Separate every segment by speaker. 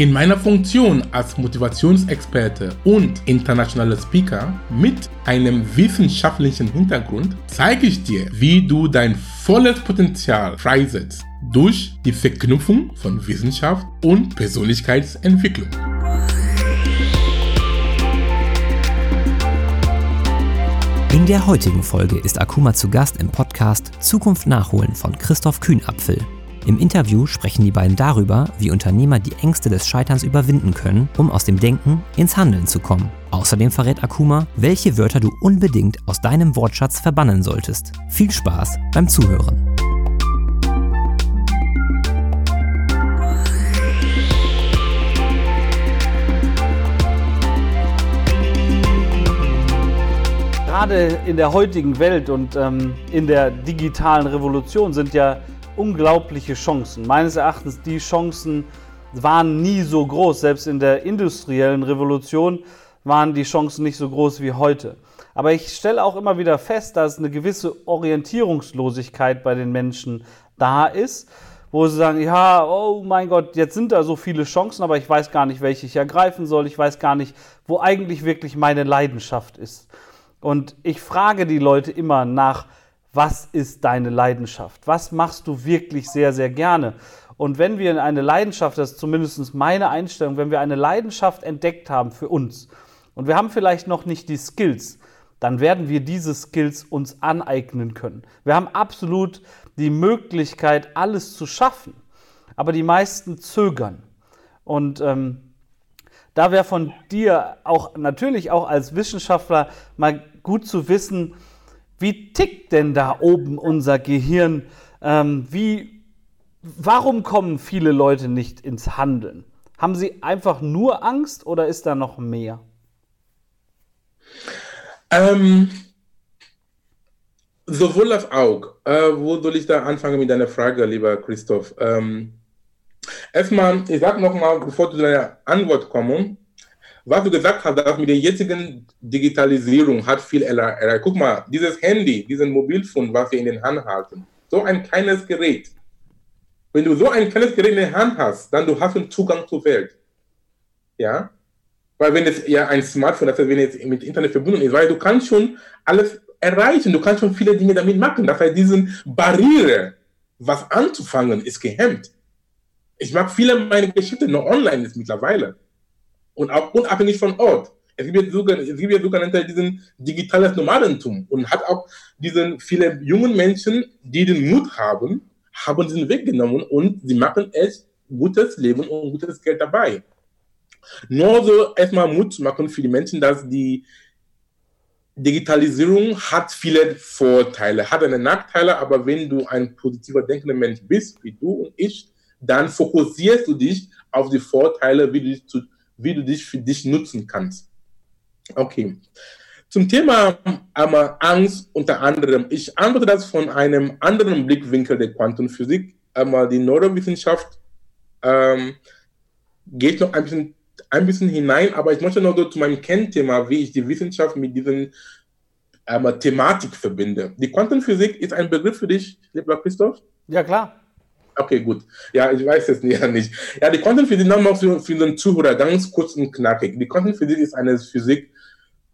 Speaker 1: In meiner Funktion als Motivationsexperte und internationaler Speaker mit einem wissenschaftlichen Hintergrund zeige ich dir, wie du dein volles Potenzial freisetzt durch die Verknüpfung von Wissenschaft und Persönlichkeitsentwicklung.
Speaker 2: In der heutigen Folge ist Akuma zu Gast im Podcast Zukunft nachholen von Christoph Kühnapfel. Im Interview sprechen die beiden darüber, wie Unternehmer die Ängste des Scheiterns überwinden können, um aus dem Denken ins Handeln zu kommen. Außerdem verrät Akuma, welche Wörter du unbedingt aus deinem Wortschatz verbannen solltest. Viel Spaß beim Zuhören.
Speaker 3: Gerade in der heutigen Welt und ähm, in der digitalen Revolution sind ja unglaubliche Chancen. Meines Erachtens, die Chancen waren nie so groß. Selbst in der industriellen Revolution waren die Chancen nicht so groß wie heute. Aber ich stelle auch immer wieder fest, dass eine gewisse Orientierungslosigkeit bei den Menschen da ist, wo sie sagen, ja, oh mein Gott, jetzt sind da so viele Chancen, aber ich weiß gar nicht, welche ich ergreifen soll. Ich weiß gar nicht, wo eigentlich wirklich meine Leidenschaft ist. Und ich frage die Leute immer nach, was ist deine Leidenschaft? Was machst du wirklich sehr, sehr gerne? Und wenn wir eine Leidenschaft, das ist zumindest meine Einstellung, wenn wir eine Leidenschaft entdeckt haben für uns und wir haben vielleicht noch nicht die Skills, dann werden wir diese Skills uns aneignen können. Wir haben absolut die Möglichkeit, alles zu schaffen, aber die meisten zögern. Und ähm, da wäre von dir auch natürlich auch als Wissenschaftler mal gut zu wissen, wie tickt denn da oben unser Gehirn? Ähm, wie, warum kommen viele Leute nicht ins Handeln? Haben sie einfach nur Angst oder ist da noch mehr?
Speaker 1: Ähm, sowohl als auch. Äh, wo soll ich da anfangen mit deiner Frage, lieber Christoph? Ähm, erstmal, ich sage nochmal, bevor du deine Antwort kommst, was du gesagt hast, dass mit der jetzigen Digitalisierung hat viel erreicht. Guck mal, dieses Handy, diesen Mobilfon, was wir in den Hand halten, so ein kleines Gerät. Wenn du so ein kleines Gerät in der Hand hast, dann du hast einen Zugang zur Welt. Ja? Weil wenn es ja ein Smartphone, das heißt, wenn es mit Internet verbunden ist, weil du kannst schon alles erreichen, du kannst schon viele Dinge damit machen. Das heißt, diese Barriere, was anzufangen, ist gehemmt. Ich mag viele meiner Geschichten noch online ist mittlerweile und auch unabhängig von Ort. Es gibt ja sogar, es gibt ja sogenannte diesen digitales Nomadentum und hat auch diesen viele jungen Menschen, die den Mut haben, haben diesen Weg genommen und sie machen echt gutes Leben und gutes Geld dabei. Nur so erstmal Mut zu machen für die Menschen, dass die Digitalisierung hat viele Vorteile, hat eine Nachteile, aber wenn du ein positiver denkender Mensch bist, wie du und ich, dann fokussierst du dich auf die Vorteile, wie du dich zu wie du dich für dich nutzen kannst. Okay. Zum Thema ähm, Angst unter anderem. Ich antworte das von einem anderen Blickwinkel der Quantenphysik. Einmal die Neurowissenschaft ähm, geht noch ein bisschen, ein bisschen hinein, aber ich möchte noch so zu meinem Kernthema, wie ich die Wissenschaft mit diesen Thematik verbinde. Die Quantenphysik ist ein Begriff für dich, lieber Christoph?
Speaker 3: Ja, klar.
Speaker 1: Okay, gut. Ja, ich weiß es ja nicht. Ja, die Quantenphysik, nochmal für, für den Zuhörer ganz kurz und knackig. Die Quantenphysik ist eine Physik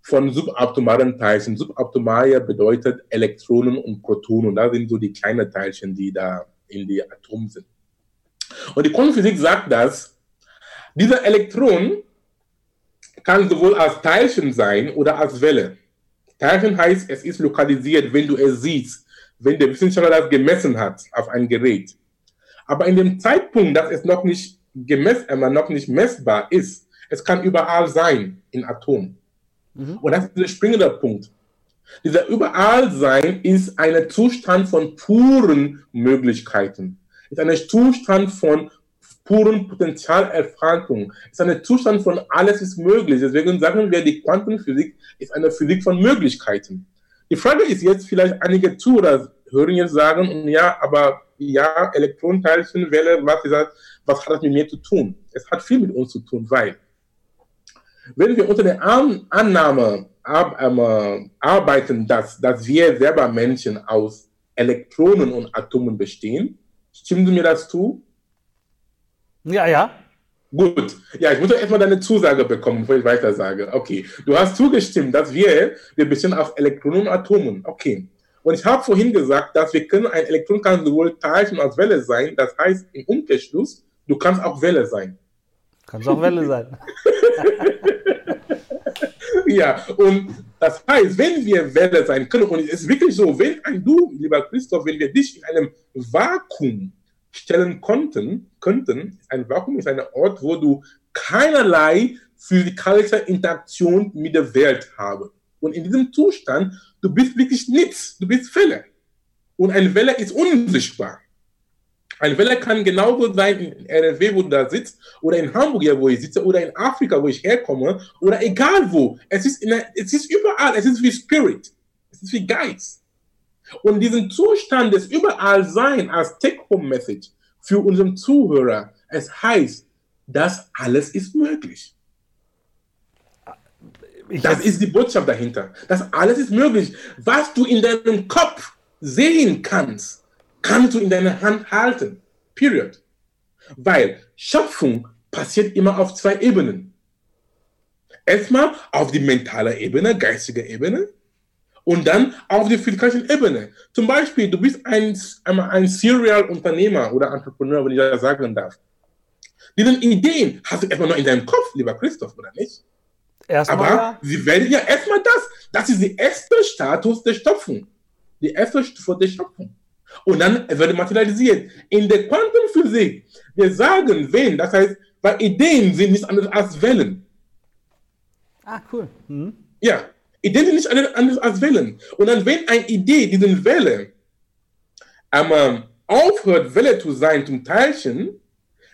Speaker 1: von subatomaren Teilchen. Subatomare bedeutet Elektronen und Protonen. Da sind so die kleinen Teilchen, die da in die Atomen sind. Und die Quantenphysik sagt, dass dieser Elektron kann sowohl als Teilchen sein oder als Welle. Teilchen heißt, es ist lokalisiert, wenn du es siehst, wenn der Wissenschaftler das gemessen hat auf ein Gerät. Aber in dem Zeitpunkt, dass es noch nicht gemessen, äh, noch nicht messbar ist, es kann überall sein in Atomen. Mhm. Und das ist der springende Punkt. Dieser Überallsein ist ein Zustand von puren Möglichkeiten. Ist ein Zustand von puren Potentialerfahrung. Ist ein Zustand von alles ist möglich. Deswegen sagen wir, die Quantenphysik ist eine Physik von Möglichkeiten. Die Frage ist jetzt vielleicht einige Zuhörer hören jetzt sagen, ja, aber ja, Elektronenteilchen, Welle, was, gesagt, was hat das mit mir zu tun? Es hat viel mit uns zu tun, weil wenn wir unter der An Annahme ar ähm, arbeiten, dass, dass wir selber Menschen aus Elektronen und Atomen bestehen, stimmen Sie mir das zu?
Speaker 3: Ja, ja.
Speaker 1: Gut, ja, ich muss doch erstmal deine Zusage bekommen, bevor ich weiter sage. Okay, du hast zugestimmt, dass wir, wir bestehen aus Elektronen und Atomen. Okay. Und ich habe vorhin gesagt, dass wir können, ein Elektron kann sowohl Teilchen als Welle sein. Das heißt, im Umkehrschluss, du kannst auch Welle sein.
Speaker 3: Kannst auch Welle sein.
Speaker 1: ja, und das heißt, wenn wir Welle sein können, und es ist wirklich so, wenn ein du, lieber Christoph, wenn wir dich in einem Vakuum stellen konnten, könnten, ein Vakuum ist ein Ort, wo du keinerlei physikalische Interaktion mit der Welt habe. Und in diesem Zustand, du bist wirklich nichts, du bist Welle. Und eine Welle ist unsichtbar. Eine Welle kann genauso sein in RW, wo du da sitzt, oder in Hamburg, wo ich sitze, oder in Afrika, wo ich herkomme, oder egal wo. Es ist, der, es ist überall, es ist wie Spirit, es ist wie Geist. Und diesen Zustand des Überallsein als Take-Home-Message für unseren Zuhörer, es heißt, das alles ist möglich. Ich das ist die Botschaft dahinter. Das alles ist möglich. Was du in deinem Kopf sehen kannst, kannst du in deiner Hand halten. Period. Weil Schöpfung passiert immer auf zwei Ebenen. Erstmal auf die mentale Ebene, geistige Ebene und dann auf die physikalischen Ebene. Zum Beispiel, du bist ein, ein Serial-Unternehmer oder Entrepreneur, wenn ich das sagen darf. Diese Ideen hast du erstmal noch in deinem Kopf, lieber Christoph, oder nicht? Erstmal, Aber ja. sie werden ja erstmal das. Das ist der erste Status der Stopfung. Die erste Stufe der Stopfung. Und dann wird materialisiert. In der Quantenphysik, wir sagen wenn, das heißt, weil Ideen sind nicht anders als Wellen.
Speaker 3: Ah, cool. Mhm.
Speaker 1: Ja, Ideen sind nicht anders als Wellen. Und dann, wenn eine Idee, diese Welle, ähm, aufhört, Welle zu sein zum Teilchen,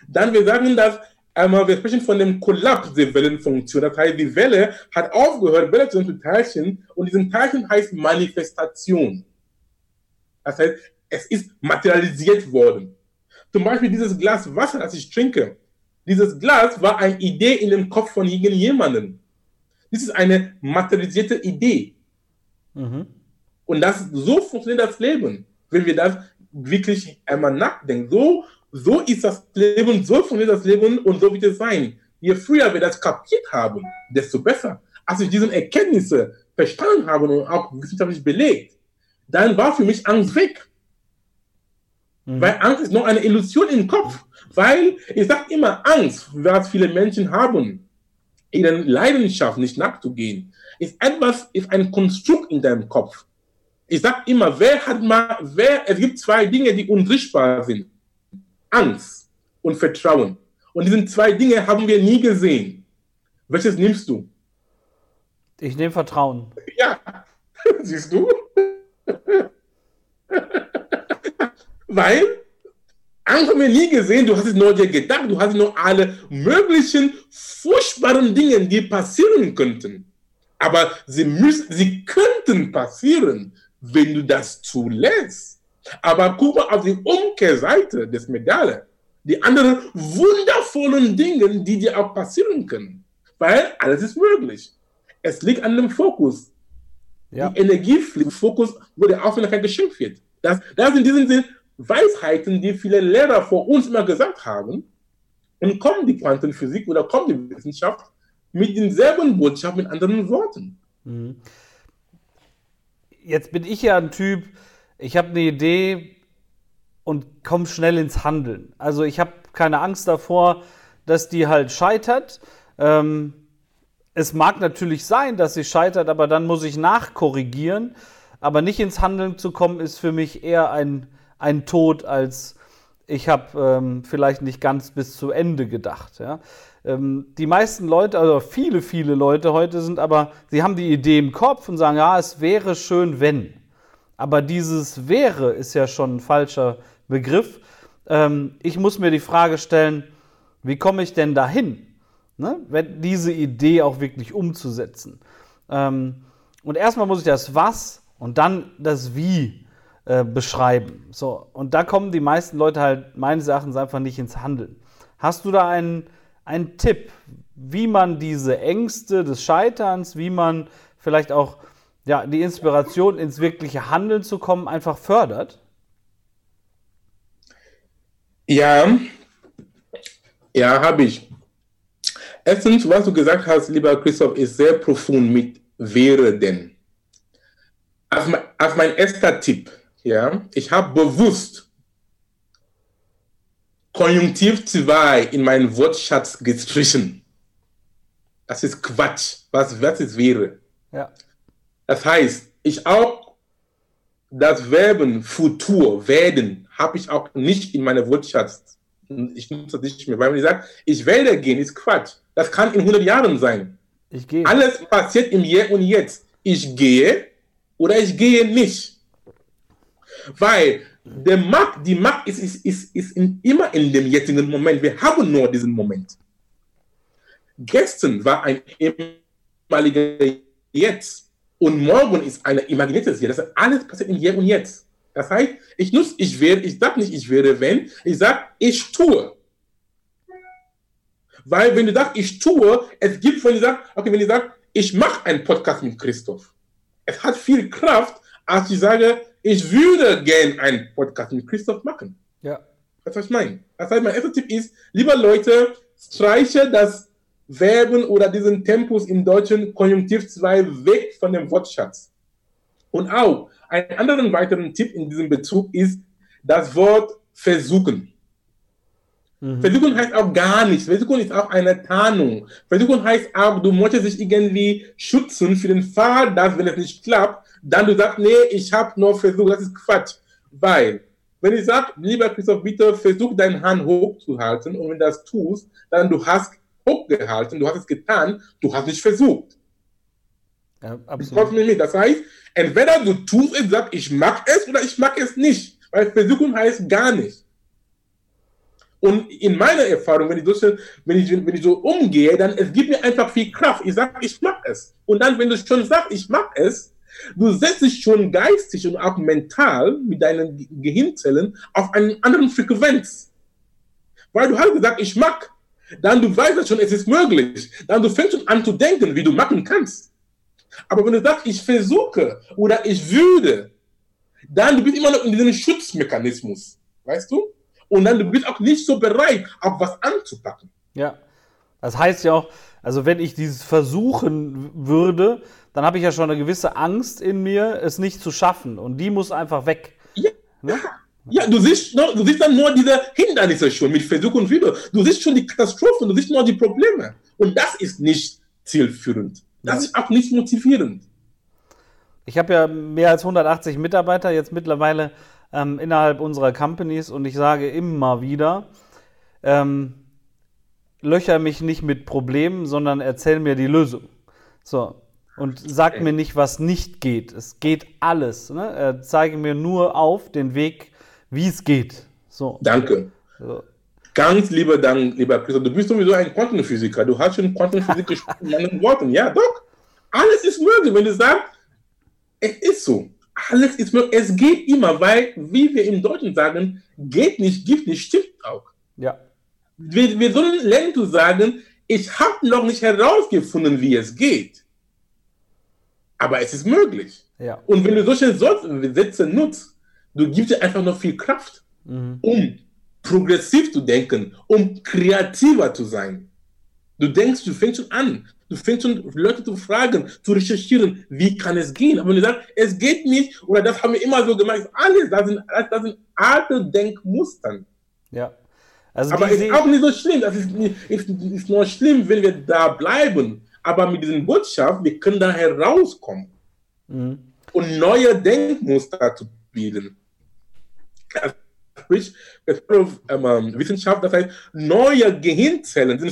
Speaker 1: dann wir sagen, dass einmal, wir sprechen von dem Kollaps der Wellenfunktion. Das heißt, die Welle hat aufgehört, Welle zu Teilchen und diesen Teilchen heißt Manifestation. Das heißt, es ist materialisiert worden. Zum Beispiel dieses Glas Wasser, das ich trinke. Dieses Glas war eine Idee in dem Kopf von irgendjemandem. Das ist eine materialisierte Idee. Mhm. Und das, so funktioniert das Leben, wenn wir das wirklich einmal nachdenken. So, so ist das Leben, so funktioniert das Leben und so wird es sein. Je früher wir das kapiert haben, desto besser. Als ich diese Erkenntnisse verstanden habe und auch wissenschaftlich belegt, dann war für mich Angst weg. Mhm. Weil Angst ist nur eine Illusion im Kopf. Weil ich sage immer, Angst, was viele Menschen haben, ihren Leidenschaft nicht nachzugehen, ist etwas, ist ein Konstrukt in deinem Kopf. Ich sage immer, wer hat mal, wer, es gibt zwei Dinge, die unsichtbar sind. Angst und Vertrauen. Und diese zwei Dinge haben wir nie gesehen. Welches nimmst du?
Speaker 3: Ich nehme Vertrauen.
Speaker 1: Ja, siehst du? Weil Angst haben wir nie gesehen, du hast es nur dir gedacht, du hast nur alle möglichen furchtbaren Dinge, die passieren könnten. Aber sie, müssen, sie könnten passieren, wenn du das zulässt. Aber guck mal auf die Umkehrseite des Medaille. Die anderen wundervollen Dinge, die dir auch passieren können. Weil alles ist möglich. Es liegt an dem Fokus. Ja. Die Energie fliegt, Fokus, wo der Aufmerksamkeit geschenkt wird. Das, das in diesem Sinne Weisheiten, die viele Lehrer vor uns immer gesagt haben, und kommt die Quantenphysik oder kommt die Wissenschaft mit denselben Botschaften, mit anderen Worten. Mhm.
Speaker 3: Jetzt bin ich ja ein Typ, ich habe eine Idee und komme schnell ins Handeln. Also ich habe keine Angst davor, dass die halt scheitert. Ähm, es mag natürlich sein, dass sie scheitert, aber dann muss ich nachkorrigieren. Aber nicht ins Handeln zu kommen, ist für mich eher ein ein Tod als ich habe ähm, vielleicht nicht ganz bis zu Ende gedacht. Ja? Ähm, die meisten Leute, also viele, viele Leute heute sind aber, sie haben die Idee im Kopf und sagen, ja, es wäre schön, wenn. Aber dieses wäre ist ja schon ein falscher Begriff. Ähm, ich muss mir die Frage stellen, wie komme ich denn dahin, ne? diese Idee auch wirklich umzusetzen? Ähm, und erstmal muss ich das Was und dann das Wie äh, beschreiben. So, und da kommen die meisten Leute halt meines Erachtens einfach nicht ins Handeln. Hast du da einen, einen Tipp, wie man diese Ängste des Scheiterns, wie man vielleicht auch ja, die Inspiration ins wirkliche Handeln zu kommen, einfach fördert?
Speaker 1: Ja, ja, habe ich. Erstens, was du gesagt hast, lieber Christoph, ist sehr profund mit wäre denn. Als mein, als mein erster Tipp, ja, ich habe bewusst Konjunktiv 2 in meinen Wortschatz gestrichen. Das ist Quatsch. Was, was es wäre.
Speaker 3: Ja.
Speaker 1: Das heißt, ich auch das Verben Futur, werden, habe ich auch nicht in meiner Wortschatz. Ich nutze das nicht mehr, weil ich sage, ich werde gehen, ist Quatsch. Das kann in 100 Jahren sein.
Speaker 3: Ich gehe.
Speaker 1: Alles passiert im Hier und Jetzt. Ich gehe oder ich gehe nicht. Weil der Macht, die Macht ist, ist, ist, ist in, immer in dem jetzigen Moment. Wir haben nur diesen Moment. Gestern war ein ehemaliger Jetzt und morgen ist ein imaginiertes Hier. Das heißt, alles passiert im Hier und Jetzt. Das heißt, ich nutze, ich wäre, ich sage nicht, ich wäre, wenn, ich sage, ich tue. Weil wenn du sagst, ich tue, es gibt, wenn du sagst, okay, wenn ich sage, ich mache einen Podcast mit Christoph, es hat viel Kraft, als ich sage, ich würde gern einen Podcast mit Christoph machen.
Speaker 3: Ja.
Speaker 1: Das was ich meine. Das heißt, mein erster Tipp ist, liebe Leute, streiche das Verben oder diesen Tempus im Deutschen Konjunktiv 2 weg von dem Wortschatz. Und auch, einen anderen weiteren Tipp in diesem Bezug ist das Wort versuchen. Mhm. Versuchen heißt auch gar nichts. Versuchen ist auch eine Tarnung. Versuchen heißt auch, du möchtest dich irgendwie schützen für den Fall, dass, wenn es nicht klappt, dann du sagst, nee, ich habe nur versucht. Das ist Quatsch. Weil, wenn ich sage, lieber Christoph, bitte versuch deine Hand hochzuhalten und wenn du das tust, dann du hast hochgehalten, du hast es getan, du hast nicht versucht. Ja, absolut. Das heißt, entweder du tust es, sagst, ich mag es oder ich mag es nicht. Weil versuchen heißt gar nicht. Und in meiner Erfahrung, wenn ich, so, wenn ich, wenn ich so umgehe, dann es gibt mir einfach viel Kraft. Ich sage, ich mag es. Und dann, wenn du schon sagst, ich mag es, du setzt dich schon geistig und auch mental mit deinen Gehirnzellen auf eine andere Frequenz. Weil du hast gesagt, ich mag. Dann du weißt schon, es ist möglich. Dann du fängst schon an zu denken, wie du machen kannst. Aber wenn du sagst, ich versuche oder ich würde, dann du bist immer noch in diesem Schutzmechanismus. Weißt du? und dann du bist auch nicht so bereit, auch was anzupacken.
Speaker 3: Ja, das heißt ja auch, also wenn ich dieses versuchen würde, dann habe ich ja schon eine gewisse Angst in mir, es nicht zu schaffen und die muss einfach weg.
Speaker 1: Ja, ne? Ja du, siehst du siehst dann nur diese Hindernisse schon mit Versuch und wieder. Du siehst schon die Katastrophen, du siehst nur die Probleme und das ist nicht zielführend. Das ja. ist auch nicht motivierend.
Speaker 3: Ich habe ja mehr als 180 Mitarbeiter jetzt mittlerweile ähm, innerhalb unserer Companies und ich sage immer wieder, ähm, löcher mich nicht mit Problemen, sondern erzähl mir die Lösung. So. Und sag mir nicht, was nicht geht. Es geht alles. Ne? Äh, zeige mir nur auf den Weg, wie es geht. So.
Speaker 1: Danke. So. Ganz lieber Dank, lieber Christoph. Du bist sowieso ein Quantenphysiker. Du hast schon Quantenphysik gesprochen in anderen Worten. Ja, doch. Alles ist möglich, wenn du sagst, es ist so alles ist möglich. Es geht immer, weil, wie wir im Deutschen sagen, geht nicht, gibt nicht, stimmt auch.
Speaker 3: Ja.
Speaker 1: Wir, wir sollen lernen zu sagen, ich habe noch nicht herausgefunden, wie es geht. Aber es ist möglich.
Speaker 3: Ja.
Speaker 1: Und wenn du solche Sätze nutzt, du gibst dir einfach noch viel Kraft, mhm. um progressiv zu denken, um kreativer zu sein. Du denkst, du fängst schon an. Du fängst schon Leute zu fragen, zu recherchieren, wie kann es gehen. Aber wenn du sagst, es geht nicht, oder das haben wir immer so gemacht, alles, das sind, das sind alte Denkmuster.
Speaker 3: Ja.
Speaker 1: Also Aber es ist auch nicht so schlimm. Das ist, ist, ist nur schlimm, wenn wir da bleiben. Aber mit dieser Botschaft, wir können da herauskommen mhm. und neue Denkmuster zu bilden. Sprich ähm, Wissenschaft, das heißt, neue Gehirnzellen, sind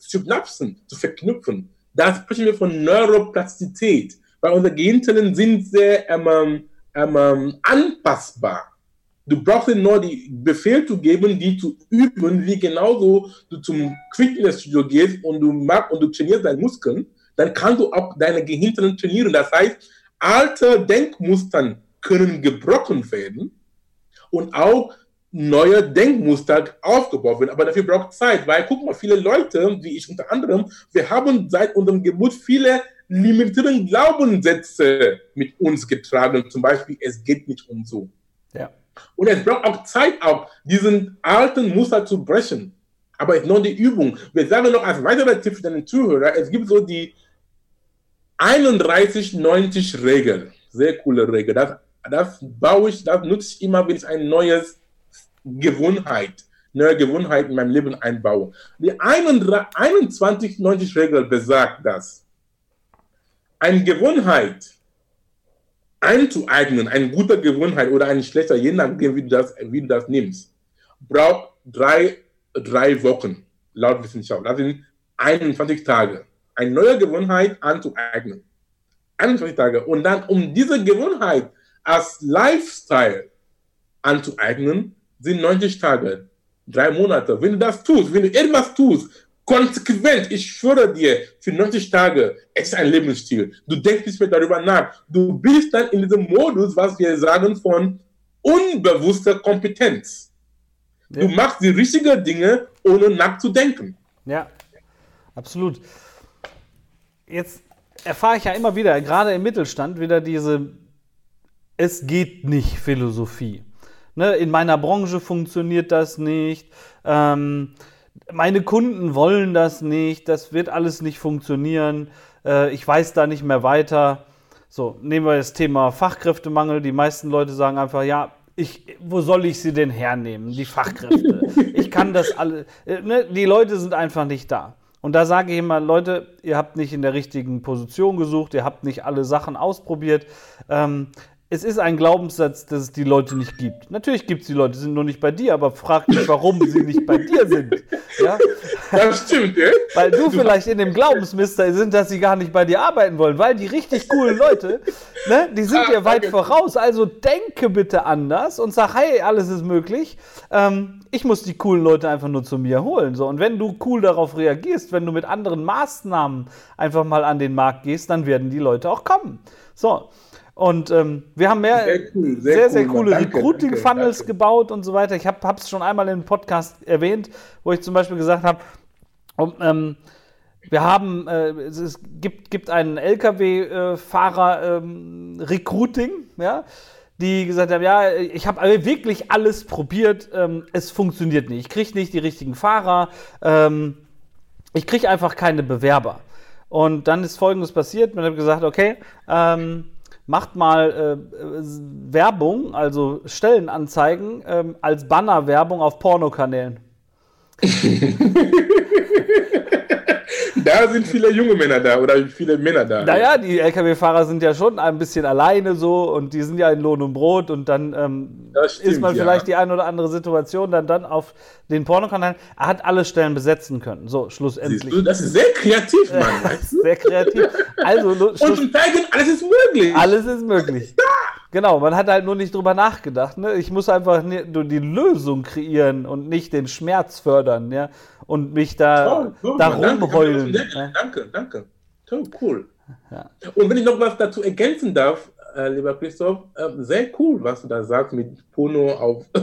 Speaker 1: Synapsen zu verknüpfen. Da sprechen wir von Neuroplastizität, weil unsere Gehirnzellen sind sehr ähm, ähm, anpassbar. Du brauchst ihnen nur die Befehl zu geben, die zu üben, wie genauso du zum Fitnessstudio gehst und du magst und du trainierst deine Muskeln, dann kannst du auch deine Gehirnzellen trainieren. Das heißt, alte Denkmustern können gebrochen werden und auch neue Denkmuster aufgebaut werden. Aber dafür braucht Zeit, weil guck mal, viele Leute, wie ich unter anderem, wir haben seit unserem Geburt viele limitierende Glaubenssätze mit uns getragen. Zum Beispiel, es geht nicht um so. Ja. Und es braucht auch Zeit, auch diesen alten Muster zu brechen. Aber es ist nur die Übung. Wir sagen noch als weiterer Tipp für den Zuhörer, es gibt so die 31-90-Regel. Sehr coole Regel. Das, das baue ich, das nutze ich immer, wenn ich ein neues Gewohnheit, neue Gewohnheit in meinem Leben einbaue. Die 21-90-Regel besagt, dass eine Gewohnheit einzueignen, eine gute Gewohnheit oder eine schlechte, je nachdem, wie du das, wie du das nimmst, braucht drei, drei Wochen, laut Wissenschaft. Das sind 21 Tage. Eine neue Gewohnheit anzueignen. 21 Tage. Und dann, um diese Gewohnheit als Lifestyle anzueignen, sind 90 Tage, drei Monate. Wenn du das tust, wenn du irgendwas tust, konsequent, ich schwöre dir, für 90 Tage, es ist ein Lebensstil. Du denkst nicht mehr darüber nach. Du bist dann in diesem Modus, was wir sagen, von unbewusster Kompetenz. Ja. Du machst die richtigen Dinge, ohne nachzudenken.
Speaker 3: Ja, absolut. Jetzt erfahre ich ja immer wieder, gerade im Mittelstand, wieder diese Es geht nicht Philosophie. Ne, in meiner Branche funktioniert das nicht. Ähm, meine Kunden wollen das nicht. Das wird alles nicht funktionieren. Äh, ich weiß da nicht mehr weiter. So, nehmen wir das Thema Fachkräftemangel. Die meisten Leute sagen einfach, ja, ich, wo soll ich sie denn hernehmen, die Fachkräfte? Ich kann das alle. Äh, ne, die Leute sind einfach nicht da. Und da sage ich immer, Leute, ihr habt nicht in der richtigen Position gesucht, ihr habt nicht alle Sachen ausprobiert. Ähm, es ist ein Glaubenssatz, dass es die Leute nicht gibt. Natürlich gibt es die Leute, sind nur nicht bei dir, aber frag dich, warum sie nicht bei dir sind. Ja? Das stimmt, ja? Weil du vielleicht in dem Glaubensmister sind, dass sie gar nicht bei dir arbeiten wollen, weil die richtig coolen Leute, ne, die sind ah, dir weit voraus. Also denke bitte anders und sag, hey, alles ist möglich. Ähm, ich muss die coolen Leute einfach nur zu mir holen. So. Und wenn du cool darauf reagierst, wenn du mit anderen Maßnahmen einfach mal an den Markt gehst, dann werden die Leute auch kommen. So. Und ähm, wir haben mehr sehr, cool, sehr, sehr, sehr coole Recruiting-Funnels gebaut und so weiter. Ich habe es schon einmal im Podcast erwähnt, wo ich zum Beispiel gesagt habe, um, ähm, wir haben, äh, es gibt, gibt einen Lkw-Fahrer-Recruiting, ähm, ja, die gesagt haben, ja, ich habe wirklich alles probiert, ähm, es funktioniert nicht. Ich kriege nicht die richtigen Fahrer, ähm, ich kriege einfach keine Bewerber. Und dann ist Folgendes passiert, man hat gesagt, okay, ähm, macht mal äh, Werbung, also Stellenanzeigen ähm, als Bannerwerbung auf Pornokanälen.
Speaker 1: da sind viele junge Männer da oder viele Männer da.
Speaker 3: Naja, die Lkw-Fahrer sind ja schon ein bisschen alleine so und die sind ja in Lohn und Brot und dann ähm, stimmt, ist man vielleicht ja. die eine oder andere Situation dann, dann auf den Pornokanal. Er hat alle Stellen besetzen können. So, schlussendlich.
Speaker 1: Du, das ist sehr kreativ, Mann.
Speaker 3: sehr kreativ. Also, und
Speaker 1: zeigen, alles ist möglich.
Speaker 3: Alles ist möglich. Genau, man hat halt nur nicht drüber nachgedacht. Ne? Ich muss einfach nur die Lösung kreieren und nicht den Schmerz fördern, ja. Und mich da, toll, toll, da rumheulen.
Speaker 1: Danke, ja? danke, danke. Toll, cool. Ja. Und wenn ich noch was dazu ergänzen darf, äh, lieber Christoph, äh, sehr cool, was du da sagst mit Porno auf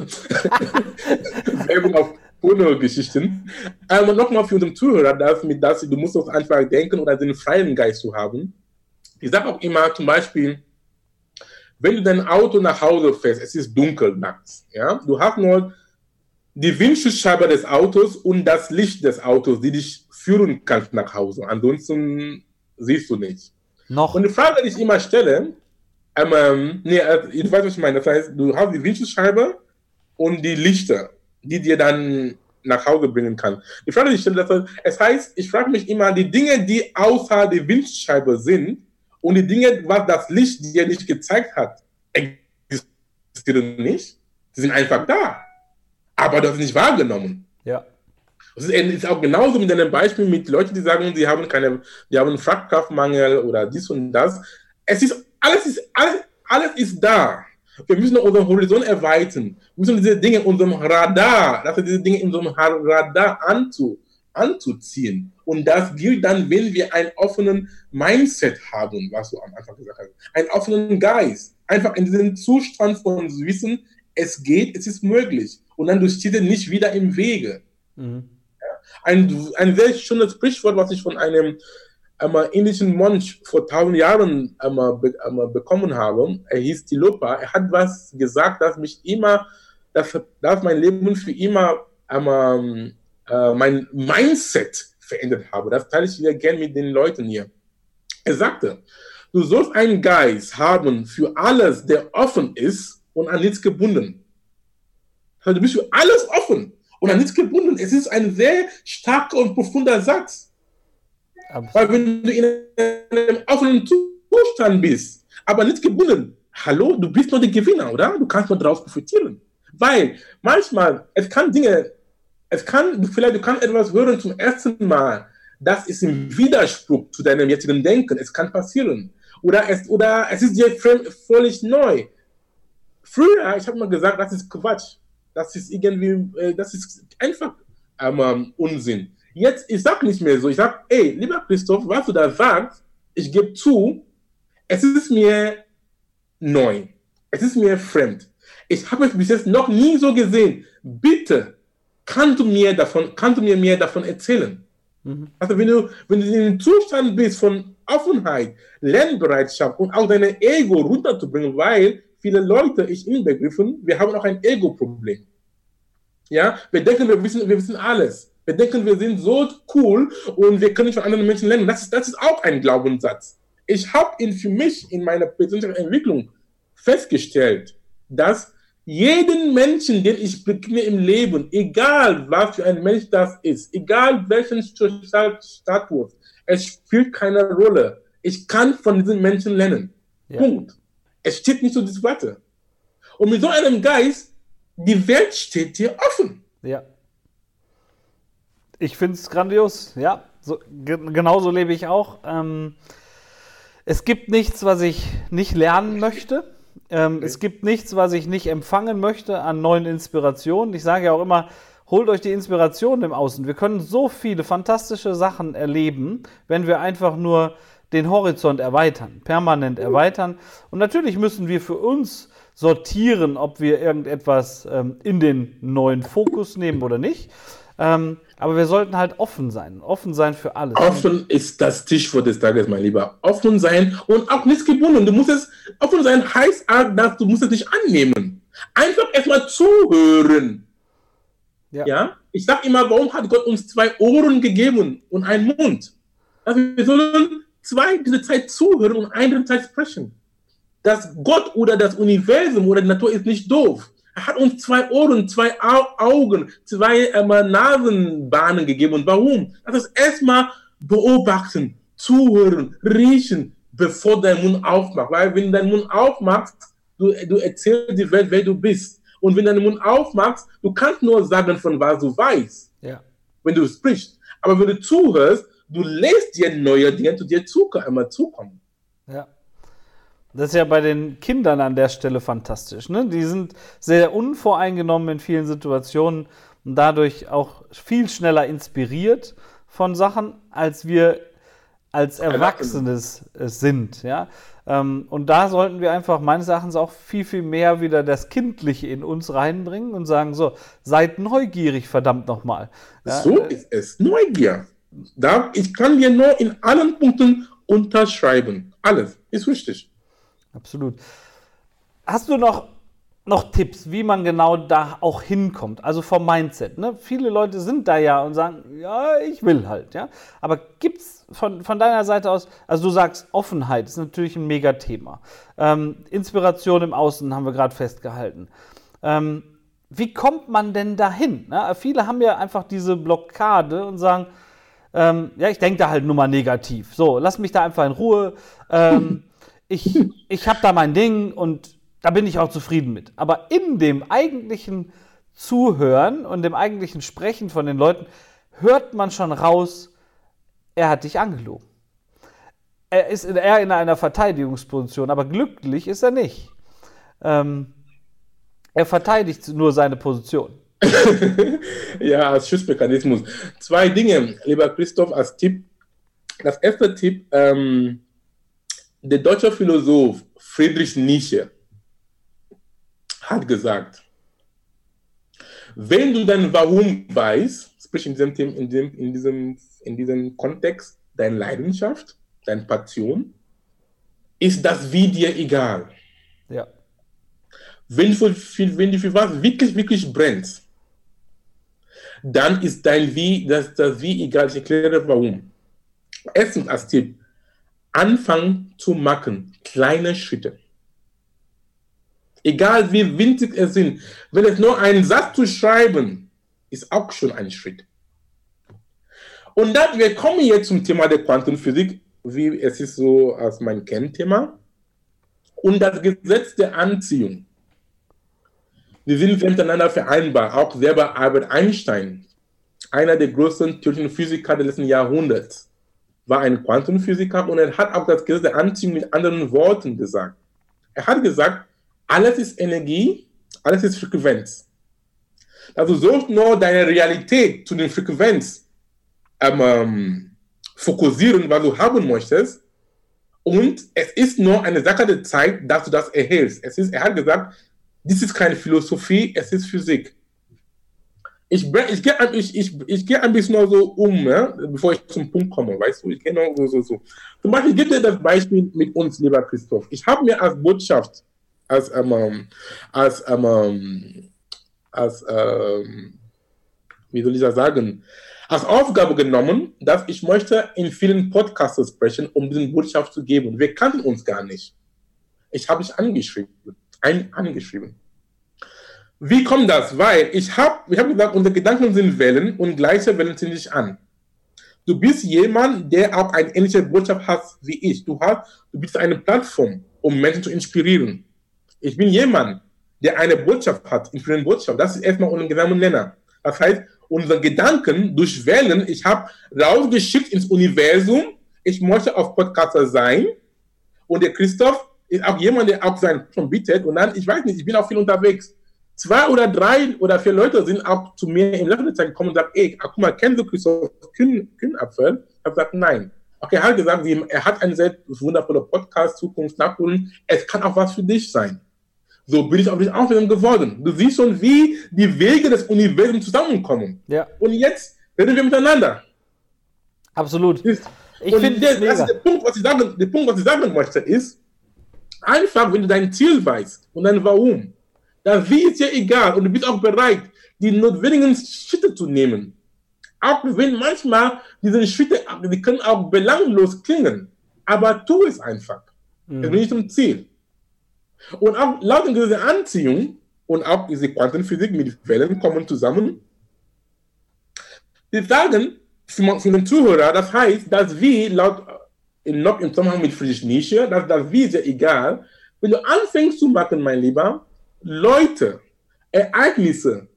Speaker 1: Werbung auf Porno-Geschichten. Ähm, und nochmal für unseren Zuhörer, dass, mit das, du musst auch einfach denken oder den freien Geist zu haben. Ich sage auch immer zum Beispiel, wenn du dein Auto nach Hause fährst, es ist dunkel nachts, ja, du hast nur die Windschutzscheibe des Autos und das Licht des Autos, die dich führen kann nach Hause. Ansonsten siehst du nicht. Noch. Und die Frage, die ich immer stelle, ähm, ähm nee, ich weiß, was ich meine. Das heißt, du hast die Windschutzscheibe und die Lichter, die dir dann nach Hause bringen kann. Die Frage, die ich stelle, das heißt, es heißt, ich frage mich immer, die Dinge, die außer der Windschutzscheibe sind, und die Dinge, was das Licht dir nicht gezeigt hat, existieren nicht. Sie sind einfach da. Aber das ist nicht wahrgenommen.
Speaker 3: Ja.
Speaker 1: Das ist, ist auch genauso mit einem Beispiel mit Leuten, die sagen, sie haben keine, die haben einen Fachkraftmangel oder dies und das. Es ist, alles ist, alles, alles ist da. Wir müssen unseren Horizont erweitern. Wir müssen diese Dinge in unserem Radar, dass wir diese Dinge in unserem Radar anzu, anzuziehen. Und das gilt dann, wenn wir einen offenen Mindset haben, was du am Anfang gesagt hast. Einen offenen Geist, einfach in diesem Zustand von Wissen, es geht, es ist möglich. Und dann du stehst nicht wieder im Wege. Mhm. Ein, ein sehr schönes Sprichwort, was ich von einem einmal indischen Mönch vor tausend Jahren einmal, be, einmal bekommen habe. Er hieß Tilopa. Er hat was gesagt, das mich immer, das, das mein Leben für immer einmal, äh, mein Mindset verändert habe. Das teile ich wieder gerne mit den Leuten hier. Er sagte, du sollst einen Geist haben für alles, der offen ist und an nichts gebunden. Du bist für alles offen und an nichts gebunden. Es ist ein sehr starker und profunder Satz. Absolut. Weil wenn du in einem offenen Zustand bist, aber nicht gebunden, hallo, du bist nur der Gewinner, oder? Du kannst nur daraus profitieren. Weil manchmal, es kann Dinge, es kann, vielleicht du kannst etwas hören zum ersten Mal, das ist im Widerspruch zu deinem jetzigen Denken. Es kann passieren. Oder es, oder es ist dir völlig neu. Früher, ich habe mal gesagt, das ist Quatsch. Das ist irgendwie, äh, das ist einfach ähm, Unsinn. Jetzt, ich sage nicht mehr so. Ich sage, ey, lieber Christoph, was du da sagst, ich gebe zu, es ist mir neu. Es ist mir fremd. Ich habe es bis jetzt noch nie so gesehen. Bitte, kannst du mir davon, kannst du mir mehr davon erzählen? Mhm. Also wenn du, wenn du in einem Zustand bist von Offenheit, Lernbereitschaft und auch dein Ego runterzubringen, weil viele Leute, ich inbegriffen, wir haben auch ein Ego-Problem. Ja, wir denken, wir wissen, wir wissen alles. Wir denken, wir sind so cool und wir können von anderen Menschen lernen. Das ist, das ist auch ein Glaubenssatz. Ich habe ihn für mich in meiner persönlichen Entwicklung festgestellt, dass jeden Menschen, den ich begegne im Leben, egal was für ein Mensch das ist, egal welchen Status, es spielt keine Rolle. Ich kann von diesen Menschen lernen. Ja. Punkt. Es steht nicht so diese Worte. Und mit so einem Geist, die Welt steht dir offen.
Speaker 3: Ja. Ich finde es grandios, ja. So, ge genauso lebe ich auch. Ähm, es gibt nichts, was ich nicht lernen möchte. Ähm, okay. Es gibt nichts, was ich nicht empfangen möchte an neuen Inspirationen. Ich sage ja auch immer, holt euch die Inspiration im Außen. Wir können so viele fantastische Sachen erleben, wenn wir einfach nur den Horizont erweitern, permanent erweitern. Und natürlich müssen wir für uns sortieren, ob wir irgendetwas ähm, in den neuen Fokus nehmen oder nicht. Ähm, aber wir sollten halt offen sein. Offen sein für alles.
Speaker 1: Offen ist das Stichwort des Tages, mein Lieber. Offen sein und auch nichts gebunden. Du musst es, offen sein heißt auch, dass du musst es nicht annehmen. Einfach erstmal zuhören. Ja. ja? Ich sage immer, warum hat Gott uns zwei Ohren gegeben und einen Mund? Also wir sollen zwei diese Zeit zuhören und eine Zeit sprechen. Das Gott oder das Universum oder die Natur ist nicht doof. Er hat uns zwei Ohren, zwei Augen, zwei äh, Nasenbahnen gegeben. Und warum? Das ist erstmal beobachten, zuhören, riechen, bevor dein Mund aufmacht. Weil wenn dein Mund aufmacht, du, du erzählst die Welt, wer du bist. Und wenn dein Mund aufmachst, du kannst nur sagen, von was du weißt, ja. wenn du sprichst. Aber wenn du zuhörst, du lässt dir neue Dinge zu dir zukommen.
Speaker 3: Ja. Das ist ja bei den Kindern an der Stelle fantastisch. Ne? Die sind sehr unvoreingenommen in vielen Situationen und dadurch auch viel schneller inspiriert von Sachen, als wir als Erwachsenes sind. Ja? Ähm, und da sollten wir einfach meines Erachtens auch viel, viel mehr wieder das Kindliche in uns reinbringen und sagen: So, seid neugierig, verdammt nochmal.
Speaker 1: Ja? So ist es. Neugier. Da, ich kann dir nur in allen Punkten unterschreiben. Alles ist richtig.
Speaker 3: Absolut. Hast du noch, noch Tipps, wie man genau da auch hinkommt? Also vom Mindset. Ne? Viele Leute sind da ja und sagen, ja, ich will halt. Ja? Aber gibt es von, von deiner Seite aus, also du sagst, Offenheit ist natürlich ein Megathema. Ähm, Inspiration im Außen haben wir gerade festgehalten. Ähm, wie kommt man denn dahin? Ne? Viele haben ja einfach diese Blockade und sagen, ähm, ja, ich denke da halt nur mal negativ. So, lass mich da einfach in Ruhe. Ähm, ich, ich habe da mein Ding und da bin ich auch zufrieden mit. Aber in dem eigentlichen Zuhören und dem eigentlichen Sprechen von den Leuten hört man schon raus, er hat dich angelogen. Er ist eher in einer Verteidigungsposition, aber glücklich ist er nicht. Ähm, er verteidigt nur seine Position.
Speaker 1: ja, als Schutzmechanismus. Zwei Dinge, lieber Christoph, als Tipp. Das erste Tipp, ähm, der deutsche Philosoph Friedrich Nietzsche hat gesagt, wenn du dein Warum weißt, sprich in diesem, in diesem, in diesem, in diesem Kontext, deine Leidenschaft, deine Passion, ist das Wie dir egal.
Speaker 3: Ja.
Speaker 1: Wenn du, für, wenn du für was wirklich, wirklich brennst, dann ist dein Wie, das, das Wie egal. Ich erkläre warum. Erstens als Tipp, anfangen zu machen, kleine Schritte. Egal wie winzig es sind, wenn es nur einen Satz zu schreiben, ist auch schon ein Schritt. Und dann, wir kommen jetzt zum Thema der Quantenphysik, wie es ist so als mein Kernthema. Und das Gesetz der Anziehung. Die sind miteinander vereinbar. Auch selber Albert Einstein, einer der größten theoretischen Physiker des letzten Jahrhunderts, war ein Quantenphysiker und er hat auch das Gesetz der Anziehung mit anderen Worten gesagt. Er hat gesagt, alles ist Energie, alles ist Frequenz. Also suchst nur deine Realität zu den Frequenz ähm, ähm, fokussieren, was du haben möchtest. Und es ist nur eine Sache der Zeit, dass du das erhältst. Es ist, er hat gesagt, dies ist keine Philosophie, es ist Physik. Ich, ich gehe ich, ich, ich geh ein bisschen so um, ne, bevor ich zum Punkt komme, weißt du? Ich gehe so, so, so. Zum Beispiel, gebe dir das Beispiel mit uns, lieber Christoph. Ich habe mir als Botschaft, als, ähm, als, ähm, als ähm, wie soll ich das sagen, als Aufgabe genommen, dass ich möchte in vielen Podcasts sprechen, um diese Botschaft zu geben. Wir kannten uns gar nicht. Ich habe dich angeschrieben, ein, angeschrieben. Wie kommt das? Weil ich habe ich hab gesagt, unsere Gedanken sind Wellen und gleiche Wellen ziehen dich an. Du bist jemand, der auch eine ähnliche Botschaft hat wie ich. Du, hast, du bist eine Plattform, um Menschen zu inspirieren. Ich bin jemand, der eine Botschaft hat, inspirierende Botschaft. Das ist erstmal unser gesamter Nenner. Das heißt, unsere Gedanken durch Wellen, ich habe rausgeschickt ins Universum, ich möchte auf Podcaster sein. Und der Christoph ist auch jemand, der auch sein schon bietet. Und dann, ich weiß nicht, ich bin auch viel unterwegs zwei oder drei oder vier Leute sind auch zu mir im Laufe der Zeit gekommen und sagen, ey, guck mal, kennst du Christoph Kühn, Kühnapfel? Ich habe gesagt, nein. Okay, er hat gesagt, er hat einen sehr wundervollen Podcast, Zukunft nachholen. Es kann auch was für dich sein. So bin ich auf dich aufmerksam geworden. Du siehst schon, wie die Wege des Universums zusammenkommen.
Speaker 3: Ja.
Speaker 1: Und jetzt reden wir miteinander.
Speaker 3: Absolut.
Speaker 1: Ich finde, der, der, Punkt, was ich sagen, der Punkt, was ich sagen möchte, ist, einfach, wenn du dein Ziel weißt und dein Warum, das Wie ist ja egal und du bist auch bereit, die notwendigen Schritte zu nehmen. Auch wenn manchmal diese Schritte, die können auch belanglos klingen, aber tu es einfach. Mhm. Das ist nicht zum Ziel. Und auch laut dieser Anziehung und auch diese Quantenphysik mit Wellen kommen zusammen. Die sagen für den Zuhörer, das heißt, dass wir laut noch im Zusammenhang mit Friedrich Nietzsche, dass das Wie ist ja egal. Wenn du anfängst zu machen, mein Lieber, Leute, Ereignisse,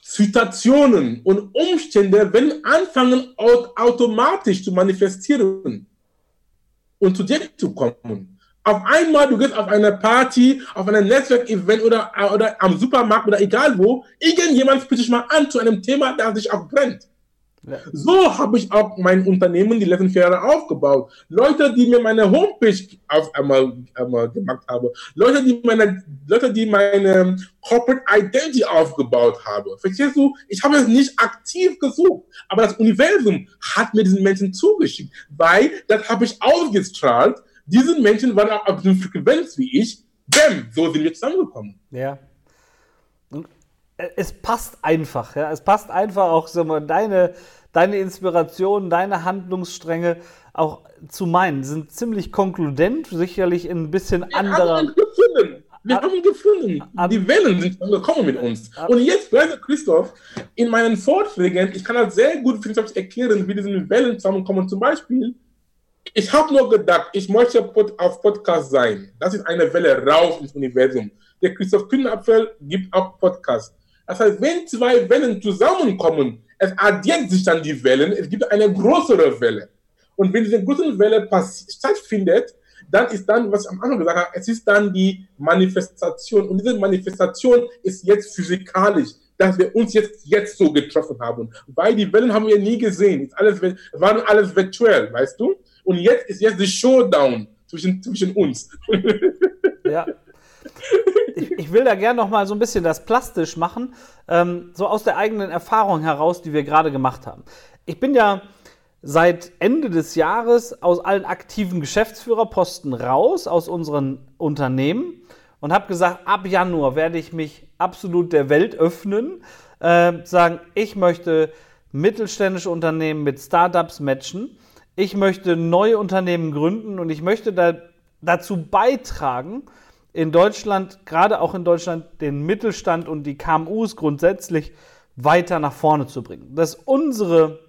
Speaker 1: Situationen und Umstände werden anfangen automatisch zu manifestieren und zu dir zu kommen. Auf einmal, du gehst auf eine Party, auf ein Netzwerkevent oder, oder am Supermarkt oder egal wo, irgendjemand spricht dich mal an zu einem Thema, das sich auch brennt. Ja. So habe ich auch mein Unternehmen die letzten vier Jahre aufgebaut. Leute, die mir meine Homepage auf einmal, einmal gemacht haben. Leute, die meine, Leute, die meine Corporate Identity aufgebaut haben. Verstehst du? Ich habe es nicht aktiv gesucht, aber das Universum hat mir diesen Menschen zugeschickt, weil das habe ich ausgestrahlt. Diese Menschen waren auch auf der Frequenz wie ich. Bäm, so sind wir zusammengekommen.
Speaker 3: Ja. Es passt einfach, ja. Es passt einfach auch so mal deine, deine Inspiration, deine Handlungsstränge auch zu meinen. Sind ziemlich konkludent, sicherlich in ein bisschen wir anderer.
Speaker 1: Haben ihn gefunden. Wir haben ihn gefunden. Die Wellen sind gekommen mit uns. Und jetzt, Christoph, in meinen Vorträgen, ich kann das sehr gut erklären, wie diese Wellen zusammenkommen. Zum Beispiel, ich habe nur gedacht, ich möchte auf Podcast sein. Das ist eine Welle raus ins Universum. Der Christoph Kühnapfel gibt auch Podcast. Das heißt, wenn zwei Wellen zusammenkommen, es addiert sich dann die Wellen, es gibt eine größere Welle. Und wenn diese große Welle stattfindet, dann ist dann, was ich am Anfang gesagt habe, es ist dann die Manifestation. Und diese Manifestation ist jetzt physikalisch, dass wir uns jetzt, jetzt so getroffen haben. Weil die Wellen haben wir nie gesehen. Ist alles, waren alles virtuell, weißt du? Und jetzt ist jetzt die Showdown zwischen, zwischen uns.
Speaker 3: Ja. ich, ich, will da gerne noch mal so ein bisschen das plastisch machen, ähm, so aus der eigenen Erfahrung heraus, die wir gerade gemacht haben. Ich bin ja seit Ende des Jahres aus allen aktiven Geschäftsführerposten raus, aus unseren Unternehmen und habe gesagt, ab Januar werde ich mich absolut der Welt öffnen, äh, sagen, ich möchte mittelständische Unternehmen mit Startups matchen, ich möchte neue Unternehmen gründen und ich möchte da, dazu beitragen, in Deutschland, gerade auch in Deutschland, den Mittelstand und die KMUs grundsätzlich weiter nach vorne zu bringen. Dass unsere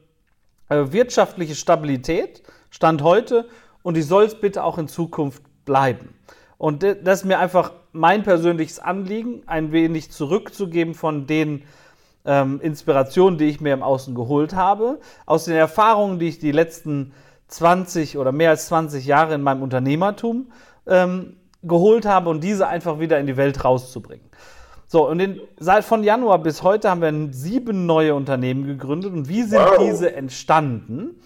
Speaker 3: äh, wirtschaftliche Stabilität Stand heute und die soll es bitte auch in Zukunft bleiben. Und das ist mir einfach mein persönliches Anliegen, ein wenig zurückzugeben von den ähm, Inspirationen, die ich mir im Außen geholt habe, aus den Erfahrungen, die ich die letzten 20 oder mehr als 20 Jahre in meinem Unternehmertum ähm, geholt habe und diese einfach wieder in die Welt rauszubringen. So, und in, seit von Januar bis heute haben wir sieben neue Unternehmen gegründet. Und wie sind wow. diese entstanden?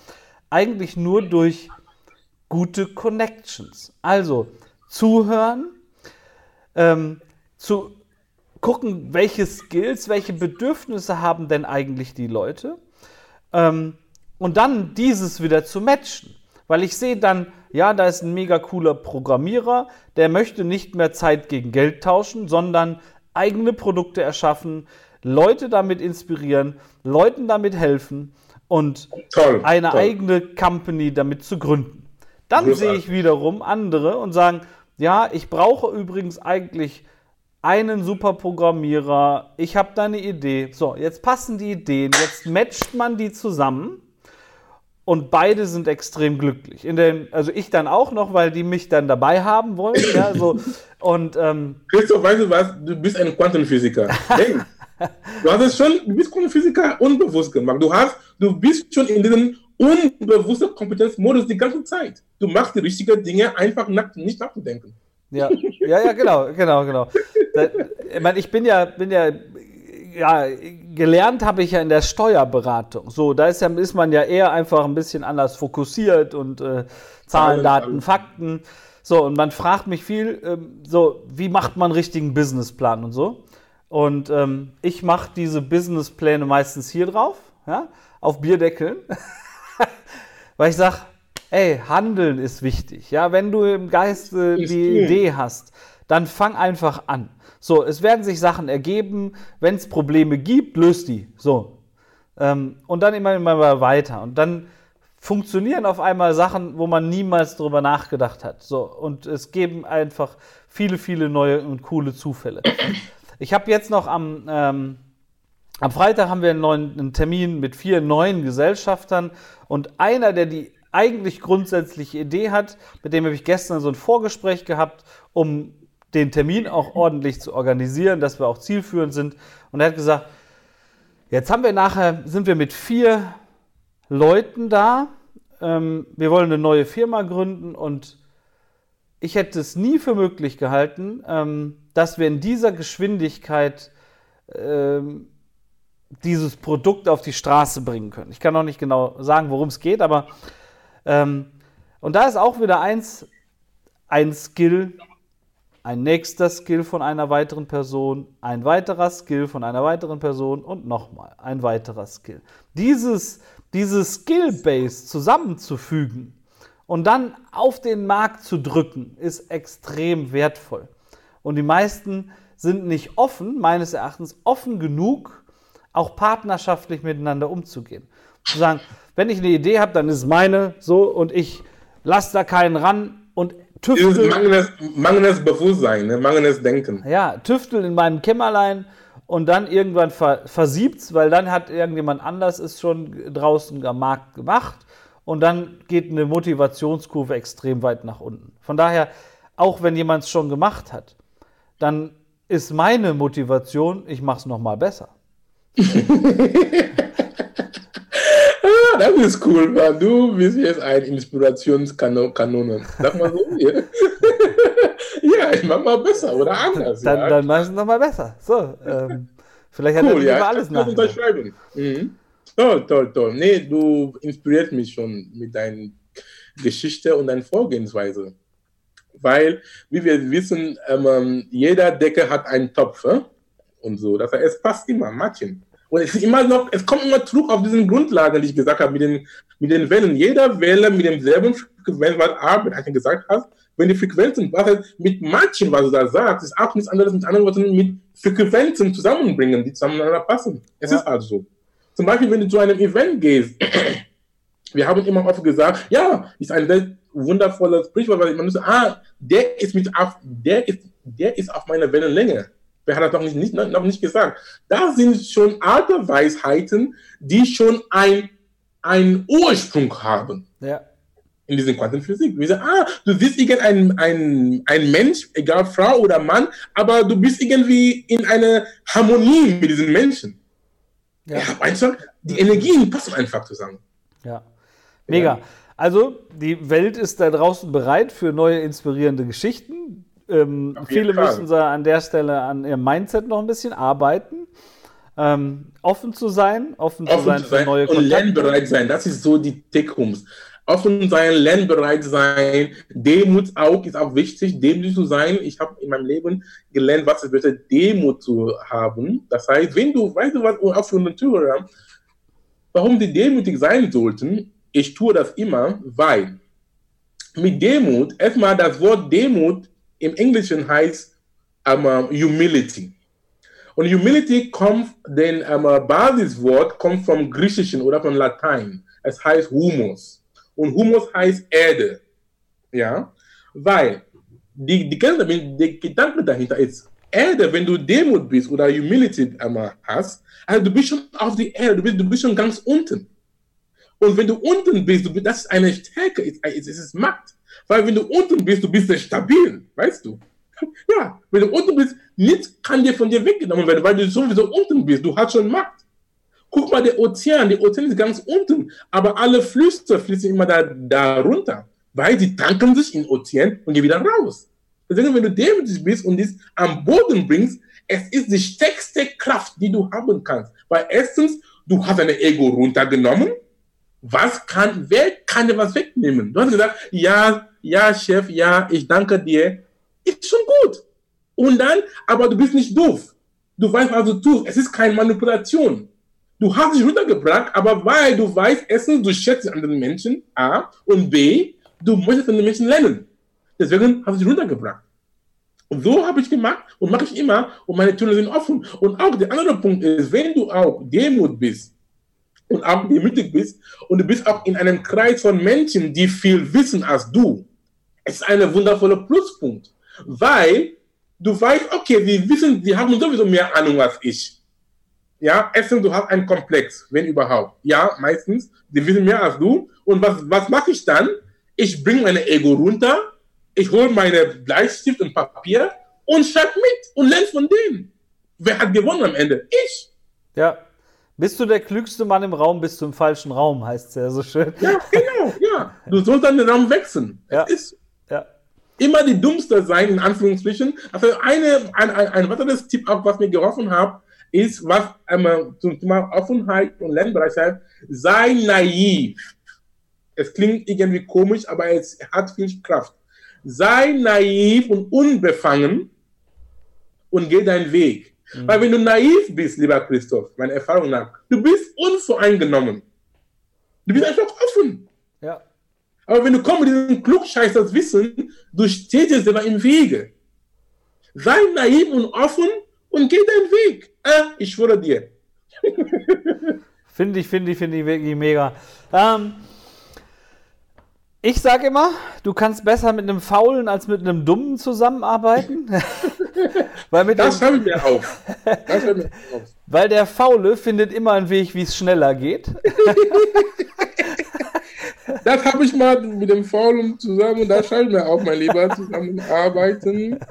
Speaker 3: Eigentlich nur durch gute Connections. Also zuhören, ähm, zu gucken, welche Skills, welche Bedürfnisse haben denn eigentlich die Leute ähm, und dann dieses wieder zu matchen. Weil ich sehe dann, ja, da ist ein mega cooler Programmierer, der möchte nicht mehr Zeit gegen Geld tauschen, sondern eigene Produkte erschaffen, Leute damit inspirieren, Leuten damit helfen und toll, eine toll. eigene Company damit zu gründen. Dann Großartig. sehe ich wiederum andere und sagen, ja, ich brauche übrigens eigentlich einen super Programmierer, ich habe da eine Idee. So, jetzt passen die Ideen, jetzt matcht man die zusammen und beide sind extrem glücklich. In den, also ich dann auch noch, weil die mich dann dabei haben wollen. Ja, so. Und, ähm,
Speaker 1: Christoph, weißt du was? Du bist ein Quantenphysiker. Hey, du hast es schon, du bist Quantenphysiker unbewusst gemacht. Du hast, du bist schon in diesem unbewussten Kompetenzmodus die ganze Zeit. Du machst die richtigen Dinge einfach nach, nicht nachzudenken.
Speaker 3: Ja, ja, ja, genau, genau, genau. Ich meine, ich bin ja, bin ja ja, gelernt habe ich ja in der Steuerberatung. So, da ist, ja, ist man ja eher einfach ein bisschen anders fokussiert und äh, Zahlen, Daten, Fakten. So, und man fragt mich viel, ähm, so, wie macht man einen richtigen Businessplan und so. Und ähm, ich mache diese Businesspläne meistens hier drauf, ja, auf Bierdeckeln. Weil ich sage, ey, Handeln ist wichtig. Ja, wenn du im Geiste die Idee hast, dann fang einfach an. So, es werden sich Sachen ergeben. Wenn es Probleme gibt, löst die. So. Ähm, und dann immer, immer weiter. Und dann funktionieren auf einmal Sachen, wo man niemals drüber nachgedacht hat. So. Und es geben einfach viele, viele neue und coole Zufälle. Ich habe jetzt noch am, ähm, am Freitag haben wir einen, neuen, einen Termin mit vier neuen Gesellschaftern und einer, der die eigentlich grundsätzliche Idee hat, mit dem habe ich gestern so ein Vorgespräch gehabt, um den Termin auch ordentlich zu organisieren, dass wir auch zielführend sind. Und er hat gesagt, jetzt haben wir nachher, sind wir mit vier Leuten da. Ähm, wir wollen eine neue Firma gründen und ich hätte es nie für möglich gehalten, ähm, dass wir in dieser Geschwindigkeit ähm, dieses Produkt auf die Straße bringen können. Ich kann noch nicht genau sagen, worum es geht, aber ähm, und da ist auch wieder eins, ein Skill, ein nächster Skill von einer weiteren Person, ein weiterer Skill von einer weiteren Person und nochmal ein weiterer Skill. Dieses, dieses Skill-Base zusammenzufügen und dann auf den Markt zu drücken, ist extrem wertvoll. Und die meisten sind nicht offen, meines Erachtens offen genug, auch partnerschaftlich miteinander umzugehen. Zu sagen, wenn ich eine Idee habe, dann ist meine so und ich lasse da keinen ran und
Speaker 1: tüftel. Mangelndes, mangelndes Bewusstsein, ne? mangelndes Denken.
Speaker 3: Ja, tüftel in meinem Kämmerlein und dann irgendwann ver versiebt's, weil dann hat irgendjemand anders es schon draußen am Markt gemacht und dann geht eine Motivationskurve extrem weit nach unten. Von daher, auch wenn jemand es schon gemacht hat, dann ist meine Motivation, ich mache es nochmal besser.
Speaker 1: das ist cool, Mann. Du bist jetzt ein Inspirationskanone. Sag mal so. Ja, ja ich mach mal besser oder anders.
Speaker 3: Dann, ja. dann mach ich es nochmal besser. So, ähm, vielleicht
Speaker 1: cool, hat er ja, über alles nach. unterschreiben. Mhm. Toll, toll, toll. Nee, du inspirierst mich schon mit deiner Geschichte und deiner Vorgehensweise. weil, wie wir wissen, ähm, jeder Decke hat einen Topf äh? und so. Das heißt, es passt immer, Martin. Und es ist immer noch, es kommt immer zurück auf diesen Grundlagen, die ich gesagt habe, mit den, mit den Wellen. Jeder Welle mit demselben Frequenz, was Arbeit gesagt hast, wenn die Frequenzen, was heißt, mit Matchen, was du da sagst, ist auch nichts anderes mit anderen Worten, mit Frequenzen zusammenbringen, die zusammeneinander passen. Es ja. ist also so. Zum Beispiel, wenn du zu einem Event gehst, wir haben immer oft gesagt, ja, ist ein sehr wundervolles Sprichwort, weil man sagt, ah, der ist mit auf, der ist, der ist auf meiner Wellenlänge. Wer hat das noch nicht, nicht, noch nicht gesagt? Da sind schon alte Weisheiten, die schon ein, einen Ursprung haben.
Speaker 3: Ja.
Speaker 1: In dieser Quantenphysik. Wir sagen, ah, du siehst irgendein ein, ein Mensch, egal Frau oder Mann, aber du bist irgendwie in einer Harmonie mit diesen Menschen. Ja. ja einfach, die Energien passen einfach zusammen.
Speaker 3: Ja. Mega. Also, die Welt ist da draußen bereit für neue inspirierende Geschichten. Ähm, viele Fall. müssen da an der Stelle an ihrem Mindset noch ein bisschen arbeiten. Ähm, offen zu sein, offen, offen zu sein, zu sein für neue
Speaker 1: Kontakte. Und lernbereit sein, das ist so die Take-Homes. Offen sein, lernbereit sein, Demut auch ist auch wichtig, demütig zu sein. Ich habe in meinem Leben gelernt, was es bedeutet, Demut zu haben. Das heißt, wenn du, weißt du was, auch für Zuhörer, warum die demütig sein sollten, ich tue das immer, weil mit Demut, erstmal das Wort Demut im Englischen heißt um, Humility. Und Humility kommt, den um, Basiswort kommt vom Griechischen oder von Latein. Es heißt Humus. Und Humus heißt Erde. Ja, weil die, die, die Gedanke dahinter ist, Erde, wenn du Demut bist oder Humility um, hast, also du bist schon auf die Erde, du bist, du bist schon ganz unten. Und wenn du unten bist, du, das ist eine Stärke, es ist Macht. Weil wenn du unten bist, du bist stabil, weißt du? Ja, wenn du unten bist, nichts kann dir von dir weggenommen werden, weil du sowieso unten bist. Du hast schon Macht. Guck mal, der Ozean, der Ozean ist ganz unten, aber alle Flüsse fließen immer da, da runter, weil sie tanken sich in den Ozean und gehen wieder raus. Deswegen, wenn du demütig bist und dies am Boden bringst, es ist die stärkste Kraft, die du haben kannst. Weil erstens, du hast dein Ego runtergenommen, was kann, wer kann dir was wegnehmen? Du hast gesagt, ja, ja, Chef, ja, ich danke dir. Ist schon gut. Und dann, aber du bist nicht doof. Du weißt, was du tust. Es ist keine Manipulation. Du hast dich runtergebracht, aber weil du weißt, erstens, du schätzt anderen Menschen, A, und B, du möchtest von den Menschen lernen. Deswegen hast du dich runtergebracht. Und so habe ich gemacht und mache ich immer und meine Türen sind offen. Und auch der andere Punkt ist, wenn du auch Demut bist, und auch demütig bist und du bist auch in einem Kreis von Menschen, die viel wissen als du. Es ist ein wundervoller Pluspunkt, weil du weißt, okay, sie wissen, sie haben sowieso mehr Ahnung als ich. Ja, erstens, du hast einen Komplex, wenn überhaupt. Ja, meistens, sie wissen mehr als du. Und was, was mache ich dann? Ich bringe mein Ego runter, ich hole meine Bleistift und Papier und schreibe mit und lerne von denen. Wer hat gewonnen am Ende? Ich.
Speaker 3: Ja, bist du der klügste Mann im Raum, bist du im falschen Raum, heißt es ja so schön.
Speaker 1: Ja, genau, ja. Du sollst dann den Raum wechseln. Ja. ist ja. immer die Dummste sein, in Anführungsstrichen. Also eine, ein, ein, ein weiteres Tipp, auch was mir geholfen hat, ist, was einmal zum Thema Offenheit und Lernbereitschaft, sei naiv. Es klingt irgendwie komisch, aber es hat viel Kraft. Sei naiv und unbefangen und geh deinen Weg. Mhm. Weil wenn du naiv bist, lieber Christoph, meiner Erfahrung nach, du bist unvoreingenommen. Du bist einfach offen.
Speaker 3: Ja.
Speaker 1: Aber wenn du kommst mit diesem Klugscheiß, das Wissen, du stehst dir selber im Wege. Sei naiv und offen und geh deinen Weg. Äh, ich schwöre dir.
Speaker 3: finde ich, finde ich, finde ich wirklich mega. Ähm, ich sage immer, du kannst besser mit einem Faulen als mit einem Dummen zusammenarbeiten.
Speaker 1: Weil mit das habe ich mir auf. Das
Speaker 3: mir auf. Weil der Faule findet immer einen Weg, wie es schneller geht.
Speaker 1: das habe ich mal mit dem Faulen zusammen und da ich mir auf, mein Lieber, zusammenarbeiten.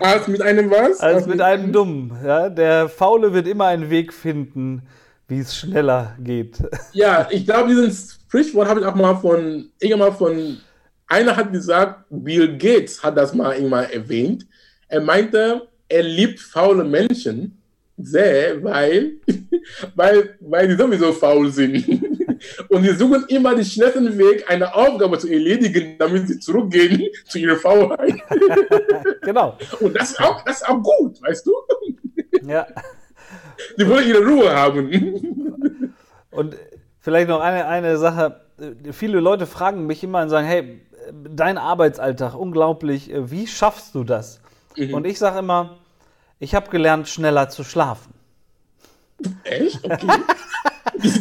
Speaker 1: Als mit einem was?
Speaker 3: Als, als mit, mit einem Dummen. Ja? Der Faule wird immer einen Weg finden, wie es schneller geht.
Speaker 1: Ja, ich glaube, dieses Sprichwort habe ich auch mal von, irgendwann von, einer hat gesagt, Bill Gates hat das mal irgendwann erwähnt. Er meinte, er liebt faule Menschen sehr, weil, weil, weil die sowieso faul sind. Und sie suchen immer den schnellsten Weg, eine Aufgabe zu erledigen, damit sie zurückgehen zu ihrer Faulheit.
Speaker 3: genau.
Speaker 1: Und das ist auch, das ist auch gut, weißt du?
Speaker 3: Ja.
Speaker 1: Sie wollen ihre Ruhe haben.
Speaker 3: Und vielleicht noch eine, eine Sache. Viele Leute fragen mich immer und sagen, hey, dein Arbeitsalltag, unglaublich, wie schaffst du das?
Speaker 1: Mhm.
Speaker 3: Und ich sage immer, ich habe gelernt, schneller zu schlafen.
Speaker 1: Echt? Okay.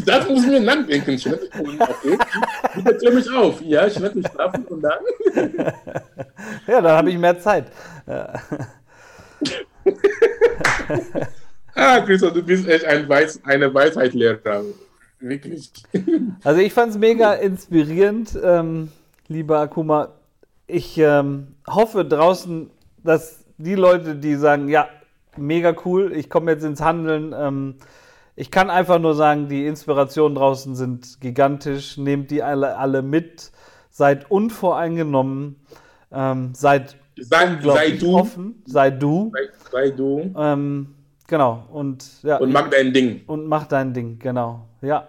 Speaker 1: Das muss ich mir nachdenken. Okay. Bitte klär mich auf. Ja, ich werde mich schlafen und dann.
Speaker 3: Ja, dann habe ich mehr Zeit.
Speaker 1: ah, Christoph, du bist echt ein Weis eine Weisheitslehrer. Wirklich.
Speaker 3: Also ich fand es mega inspirierend, ähm, lieber Akuma. Ich ähm, hoffe draußen, dass die Leute, die sagen, ja, mega cool, ich komme jetzt ins Handeln, ähm, ich kann einfach nur sagen, die Inspirationen draußen sind gigantisch. Nehmt die alle, alle mit, seid unvoreingenommen, ähm, seid
Speaker 1: Sei, sei du.
Speaker 3: offen, sei du.
Speaker 1: Sei, sei du.
Speaker 3: Ähm, genau. Und, ja,
Speaker 1: Und mach dein Ding.
Speaker 3: und mach dein Ding, genau. Ja.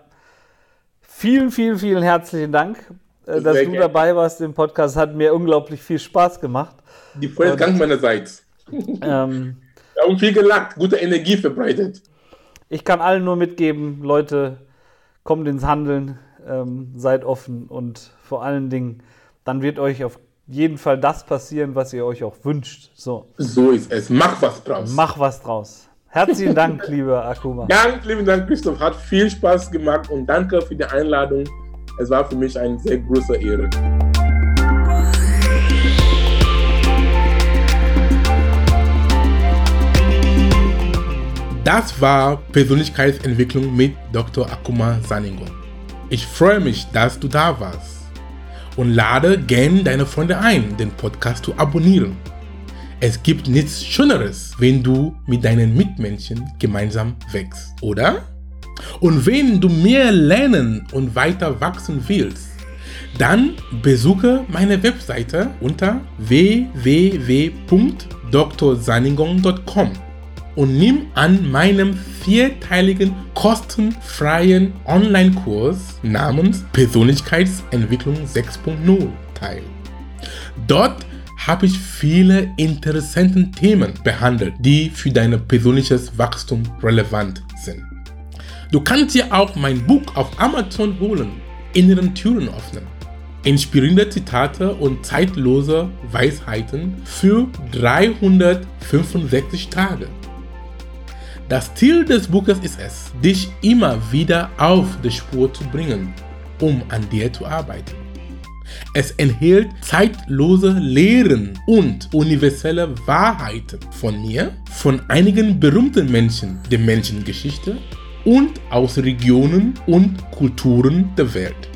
Speaker 3: Vielen, vielen, vielen herzlichen Dank, äh, dass du dabei warst im Podcast. Hat mir unglaublich viel Spaß gemacht.
Speaker 1: Die Freude ganz meinerseits.
Speaker 3: Ähm,
Speaker 1: Wir haben viel gelacht, gute Energie verbreitet.
Speaker 3: ich kann allen nur mitgeben, Leute, kommt ins Handeln, ähm, seid offen und vor allen Dingen, dann wird euch auf jeden Fall das passieren, was ihr euch auch wünscht. So,
Speaker 1: So ist es. Mach was draus.
Speaker 3: mach was draus. Herzlichen Dank, lieber Akuma.
Speaker 1: Ganz lieben Dank, Christoph. Hat viel Spaß gemacht und danke für die Einladung. Es war für mich eine sehr große Ehre. Das war Persönlichkeitsentwicklung mit Dr. Akuma Saningo. Ich freue mich, dass du da warst und lade gern deine Freunde ein, den Podcast zu abonnieren. Es gibt nichts Schöneres, wenn du mit deinen Mitmenschen gemeinsam wächst, oder? Und wenn du mehr lernen und weiter wachsen willst, dann besuche meine Webseite unter www.drsaningong.com und nimm an meinem vierteiligen kostenfreien Online-Kurs namens Persönlichkeitsentwicklung 6.0 teil. Dort habe ich viele interessante Themen behandelt, die für dein persönliches Wachstum relevant sind. Du kannst dir auch mein Buch auf Amazon holen, Inneren Türen öffnen. Inspirierende Zitate und zeitlose Weisheiten für 365 Tage. Das Ziel des Buches ist es, dich immer wieder auf die Spur zu bringen, um an dir zu arbeiten. Es enthält zeitlose Lehren und universelle Wahrheiten von mir, von einigen berühmten Menschen der Menschengeschichte und aus Regionen und Kulturen der Welt.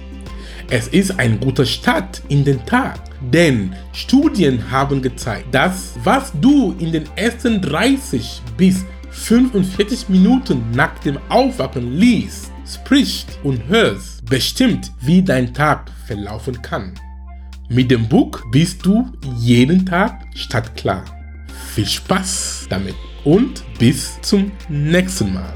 Speaker 1: Es ist ein guter Start in den Tag, denn Studien haben gezeigt, dass was du in den ersten 30 bis 45 Minuten nach dem Aufwachen liest, sprichst und hörst, bestimmt, wie dein Tag verlaufen kann. Mit dem Buch bist du jeden Tag startklar. Viel Spaß damit und bis zum nächsten Mal.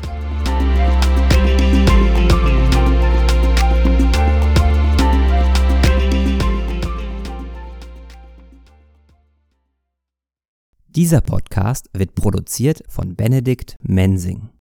Speaker 2: Dieser Podcast wird produziert von Benedikt Mensing.